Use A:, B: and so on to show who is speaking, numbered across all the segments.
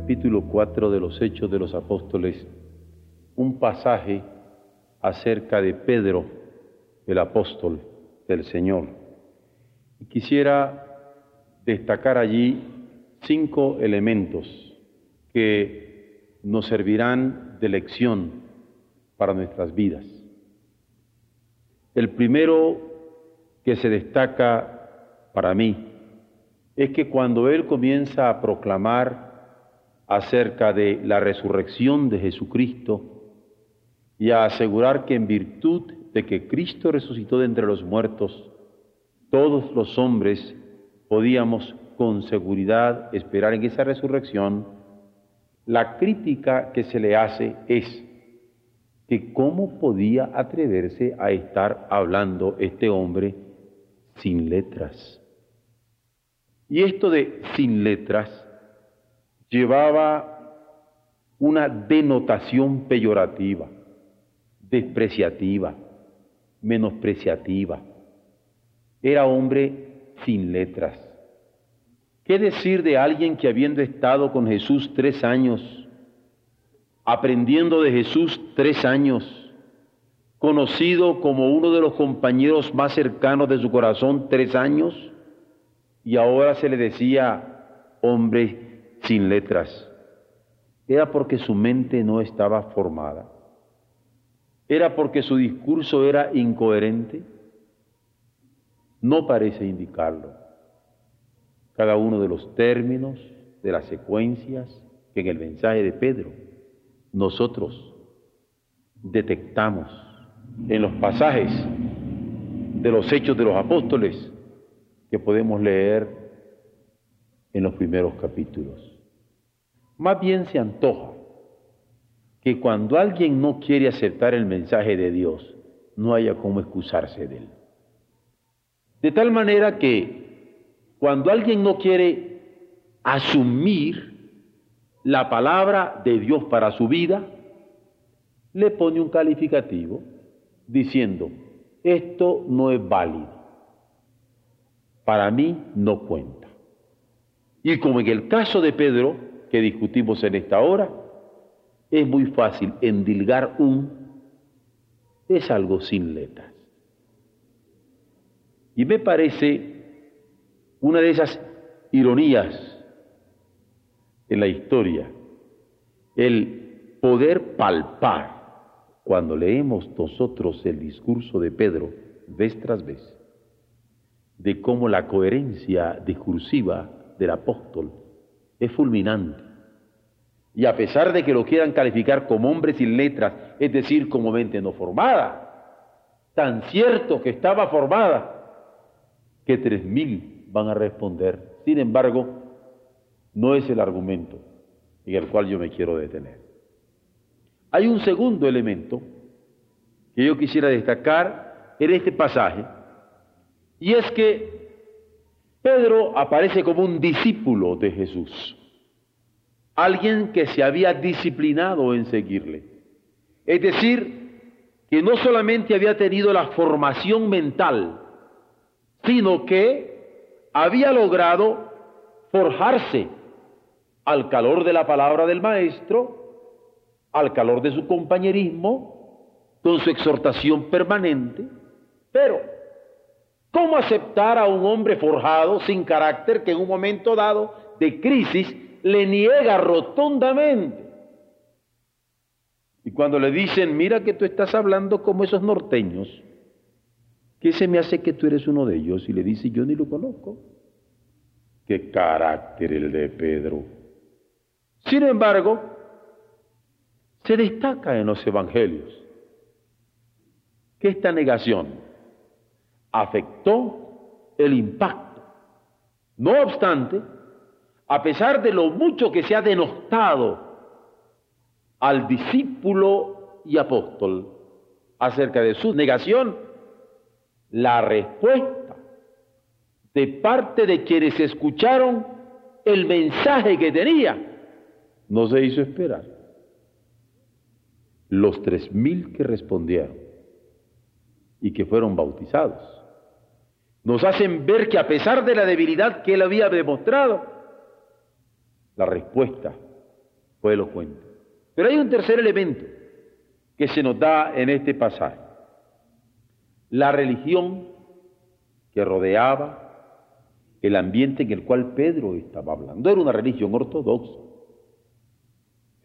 A: Capítulo 4 de los Hechos de los Apóstoles, un pasaje acerca de Pedro, el apóstol del Señor. Y quisiera destacar allí cinco elementos que nos servirán de lección para nuestras vidas. El primero que se destaca para mí es que cuando Él comienza a proclamar acerca de la resurrección de Jesucristo, y a asegurar que en virtud de que Cristo resucitó de entre los muertos, todos los hombres podíamos con seguridad esperar en esa resurrección, la crítica que se le hace es que cómo podía atreverse a estar hablando este hombre sin letras. Y esto de sin letras llevaba una denotación peyorativa despreciativa, menospreciativa. Era hombre sin letras. ¿Qué decir de alguien que habiendo estado con Jesús tres años, aprendiendo de Jesús tres años, conocido como uno de los compañeros más cercanos de su corazón tres años, y ahora se le decía hombre sin letras? Era porque su mente no estaba formada. ¿Era porque su discurso era incoherente? No parece indicarlo. Cada uno de los términos, de las secuencias que en el mensaje de Pedro nosotros detectamos en los pasajes de los hechos de los apóstoles que podemos leer en los primeros capítulos. Más bien se antoja que cuando alguien no quiere aceptar el mensaje de Dios, no haya cómo excusarse de él. De tal manera que cuando alguien no quiere asumir la palabra de Dios para su vida, le pone un calificativo diciendo, esto no es válido, para mí no cuenta. Y como en el caso de Pedro, que discutimos en esta hora, es muy fácil endilgar un, es algo sin letras. Y me parece una de esas ironías en la historia, el poder palpar cuando leemos nosotros el discurso de Pedro vez tras vez, de cómo la coherencia discursiva del apóstol es fulminante y a pesar de que lo quieran calificar como hombre sin letras, es decir, como mente no formada, tan cierto que estaba formada, que tres mil van a responder. Sin embargo, no es el argumento en el cual yo me quiero detener. Hay un segundo elemento que yo quisiera destacar en este pasaje, y es que Pedro aparece como un discípulo de Jesús alguien que se había disciplinado en seguirle. Es decir, que no solamente había tenido la formación mental, sino que había logrado forjarse al calor de la palabra del maestro, al calor de su compañerismo, con su exhortación permanente, pero ¿cómo aceptar a un hombre forjado, sin carácter, que en un momento dado de crisis le niega rotundamente. Y cuando le dicen, mira que tú estás hablando como esos norteños, ¿qué se me hace que tú eres uno de ellos? Y le dice, yo ni lo conozco. Qué carácter el de Pedro. Sin embargo, se destaca en los evangelios que esta negación afectó el impacto. No obstante, a pesar de lo mucho que se ha denostado al discípulo y apóstol acerca de su negación, la respuesta de parte de quienes escucharon el mensaje que tenía no se hizo esperar. Los tres mil que respondieron y que fueron bautizados nos hacen ver que a pesar de la debilidad que él había demostrado, la respuesta fue elocuente. Pero hay un tercer elemento que se nos da en este pasaje. La religión que rodeaba el ambiente en el cual Pedro estaba hablando. Era una religión ortodoxa.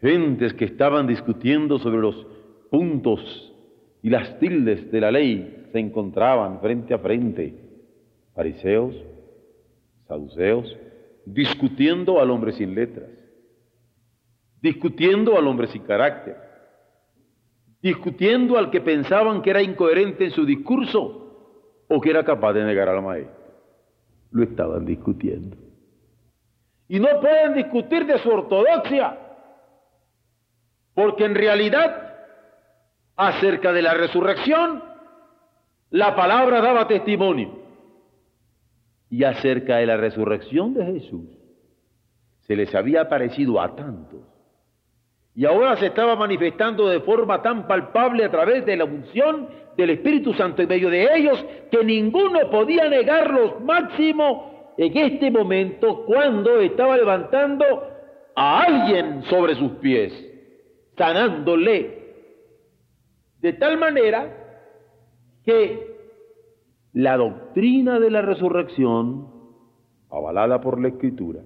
A: Gentes que estaban discutiendo sobre los puntos y las tildes de la ley se encontraban frente a frente. Fariseos, saduceos, discutiendo al hombre sin letras, discutiendo al hombre sin carácter, discutiendo al que pensaban que era incoherente en su discurso o que era capaz de negar al maestro. Lo estaban discutiendo. Y no pueden discutir de su ortodoxia, porque en realidad, acerca de la resurrección, la palabra daba testimonio y acerca de la resurrección de Jesús. Se les había aparecido a tantos. Y ahora se estaba manifestando de forma tan palpable a través de la unción del Espíritu Santo en medio de ellos que ninguno podía negarlos máximo en este momento cuando estaba levantando a alguien sobre sus pies, sanándole. De tal manera que la doctrina de la resurrección, avalada por la Escritura,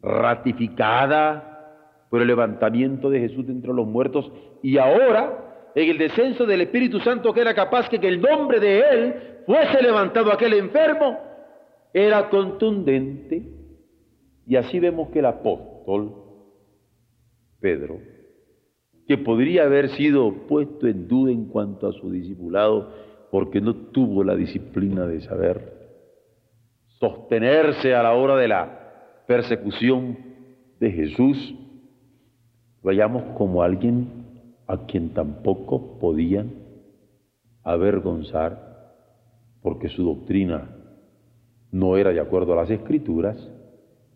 A: ratificada por el levantamiento de Jesús de entre los muertos y ahora en el descenso del Espíritu Santo que era capaz que, que el nombre de Él fuese levantado aquel enfermo, era contundente. Y así vemos que el apóstol Pedro, que podría haber sido puesto en duda en cuanto a su discipulado, porque no tuvo la disciplina de saber sostenerse a la hora de la persecución de Jesús, vayamos como alguien a quien tampoco podían avergonzar porque su doctrina no era de acuerdo a las escrituras,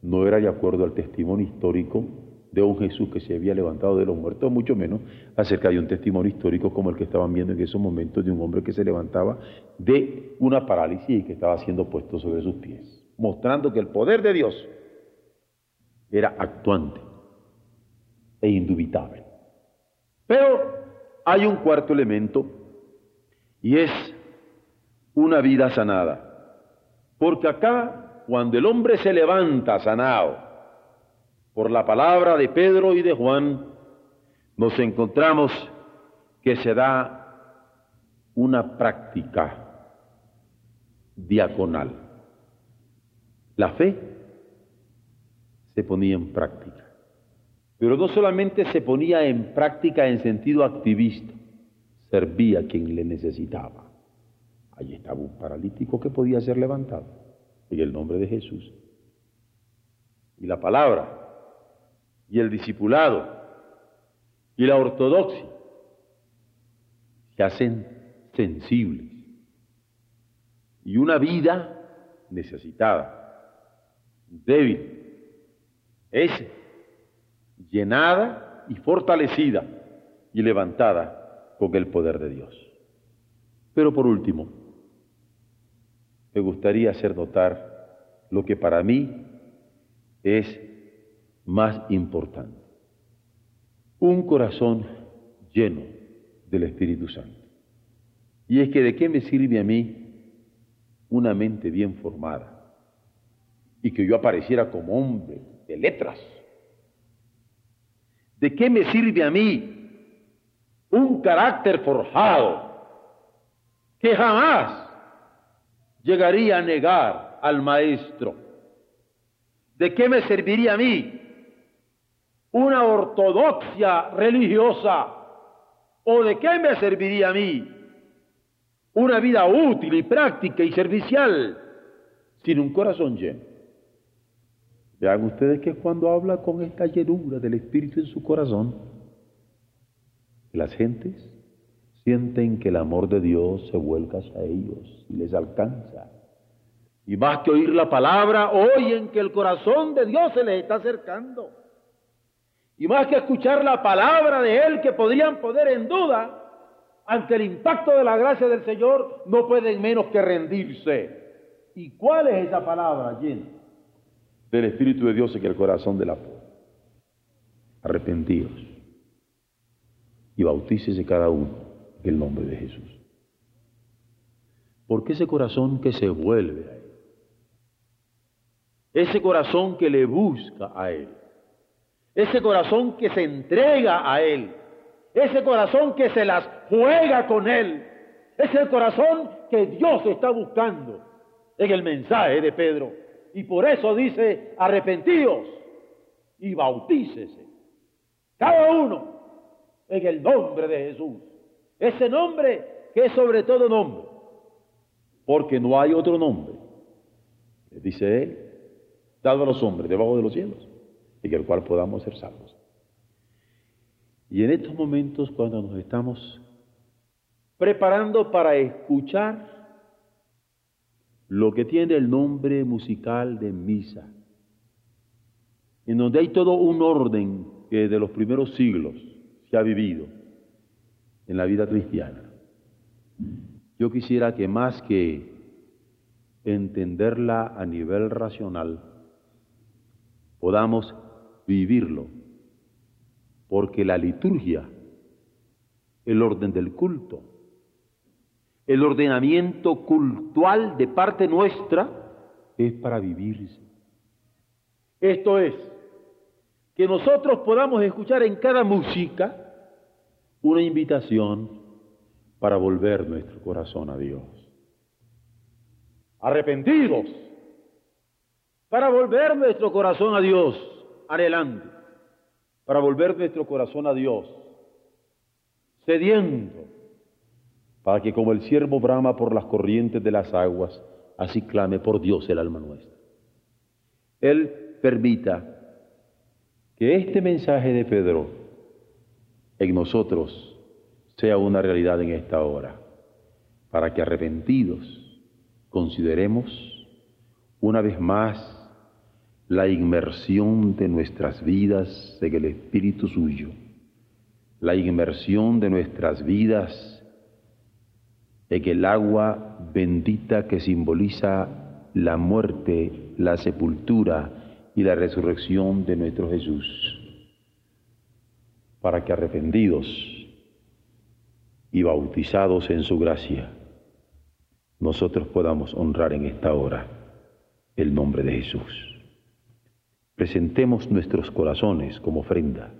A: no era de acuerdo al testimonio histórico de un Jesús que se había levantado de los muertos, mucho menos acerca de un testimonio histórico como el que estaban viendo en esos momentos de un hombre que se levantaba de una parálisis y que estaba siendo puesto sobre sus pies, mostrando que el poder de Dios era actuante e indubitable. Pero hay un cuarto elemento y es una vida sanada. Porque acá, cuando el hombre se levanta sanado, por la palabra de Pedro y de Juan, nos encontramos que se da una práctica diaconal. La fe se ponía en práctica, pero no solamente se ponía en práctica en sentido activista, servía a quien le necesitaba. Allí estaba un paralítico que podía ser levantado en el nombre de Jesús. Y la palabra y el discipulado y la ortodoxia se hacen sensibles. Y una vida necesitada, débil, es llenada y fortalecida y levantada con el poder de Dios. Pero por último, me gustaría hacer notar lo que para mí es más importante. Un corazón lleno del Espíritu Santo. Y es que de qué me sirve a mí una mente bien formada y que yo apareciera como hombre de letras. ¿De qué me sirve a mí un carácter forjado que jamás llegaría a negar al maestro? ¿De qué me serviría a mí una ortodoxia religiosa? ¿O de qué me serviría a mí una vida útil y práctica y servicial sin un corazón lleno? Vean ustedes que cuando habla con esta llenura del Espíritu en su corazón, las gentes sienten que el amor de Dios se vuelca hacia ellos y les alcanza. Y más que oír la palabra, oyen que el corazón de Dios se les está acercando. Y más que escuchar la palabra de Él que podrían poner en duda, ante el impacto de la gracia del Señor, no pueden menos que rendirse. ¿Y cuál es esa palabra llena del Espíritu de Dios en el corazón de la pobre? Arrepentidos y bautícese cada uno en el nombre de Jesús. Porque ese corazón que se vuelve a Él, ese corazón que le busca a Él, ese corazón que se entrega a Él, ese corazón que se las juega con Él, es el corazón que Dios está buscando en el mensaje de Pedro. Y por eso dice, arrepentíos y bautícese. Cada uno en el nombre de Jesús. Ese nombre que es sobre todo nombre. Porque no hay otro nombre. Dice él, dado a los hombres debajo de los cielos, en el cual podamos ser salvos. Y en estos momentos, cuando nos estamos preparando para escuchar lo que tiene el nombre musical de misa, en donde hay todo un orden que de los primeros siglos se ha vivido en la vida cristiana. Yo quisiera que más que entenderla a nivel racional, podamos vivirlo, porque la liturgia, el orden del culto, el ordenamiento cultual de parte nuestra es para vivirse. Esto es, que nosotros podamos escuchar en cada música una invitación para volver nuestro corazón a Dios. Arrepentidos, para volver nuestro corazón a Dios, adelante, para volver nuestro corazón a Dios, cediendo, para que como el siervo brama por las corrientes de las aguas, así clame por Dios el alma nuestra. Él permita que este mensaje de Pedro en nosotros sea una realidad en esta hora, para que arrepentidos consideremos una vez más la inmersión de nuestras vidas en el Espíritu suyo, la inmersión de nuestras vidas en el agua bendita que simboliza la muerte, la sepultura, y la resurrección de nuestro Jesús, para que arrepentidos y bautizados en su gracia, nosotros podamos honrar en esta hora el nombre de Jesús. Presentemos nuestros corazones como ofrenda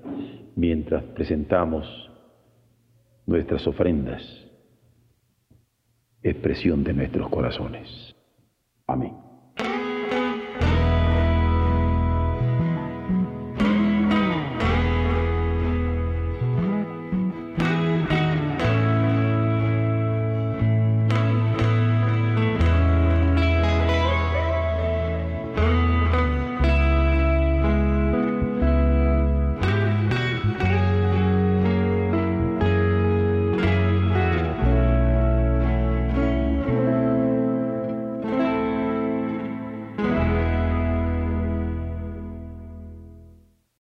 A: mientras presentamos nuestras ofrendas, expresión de nuestros corazones. Amén.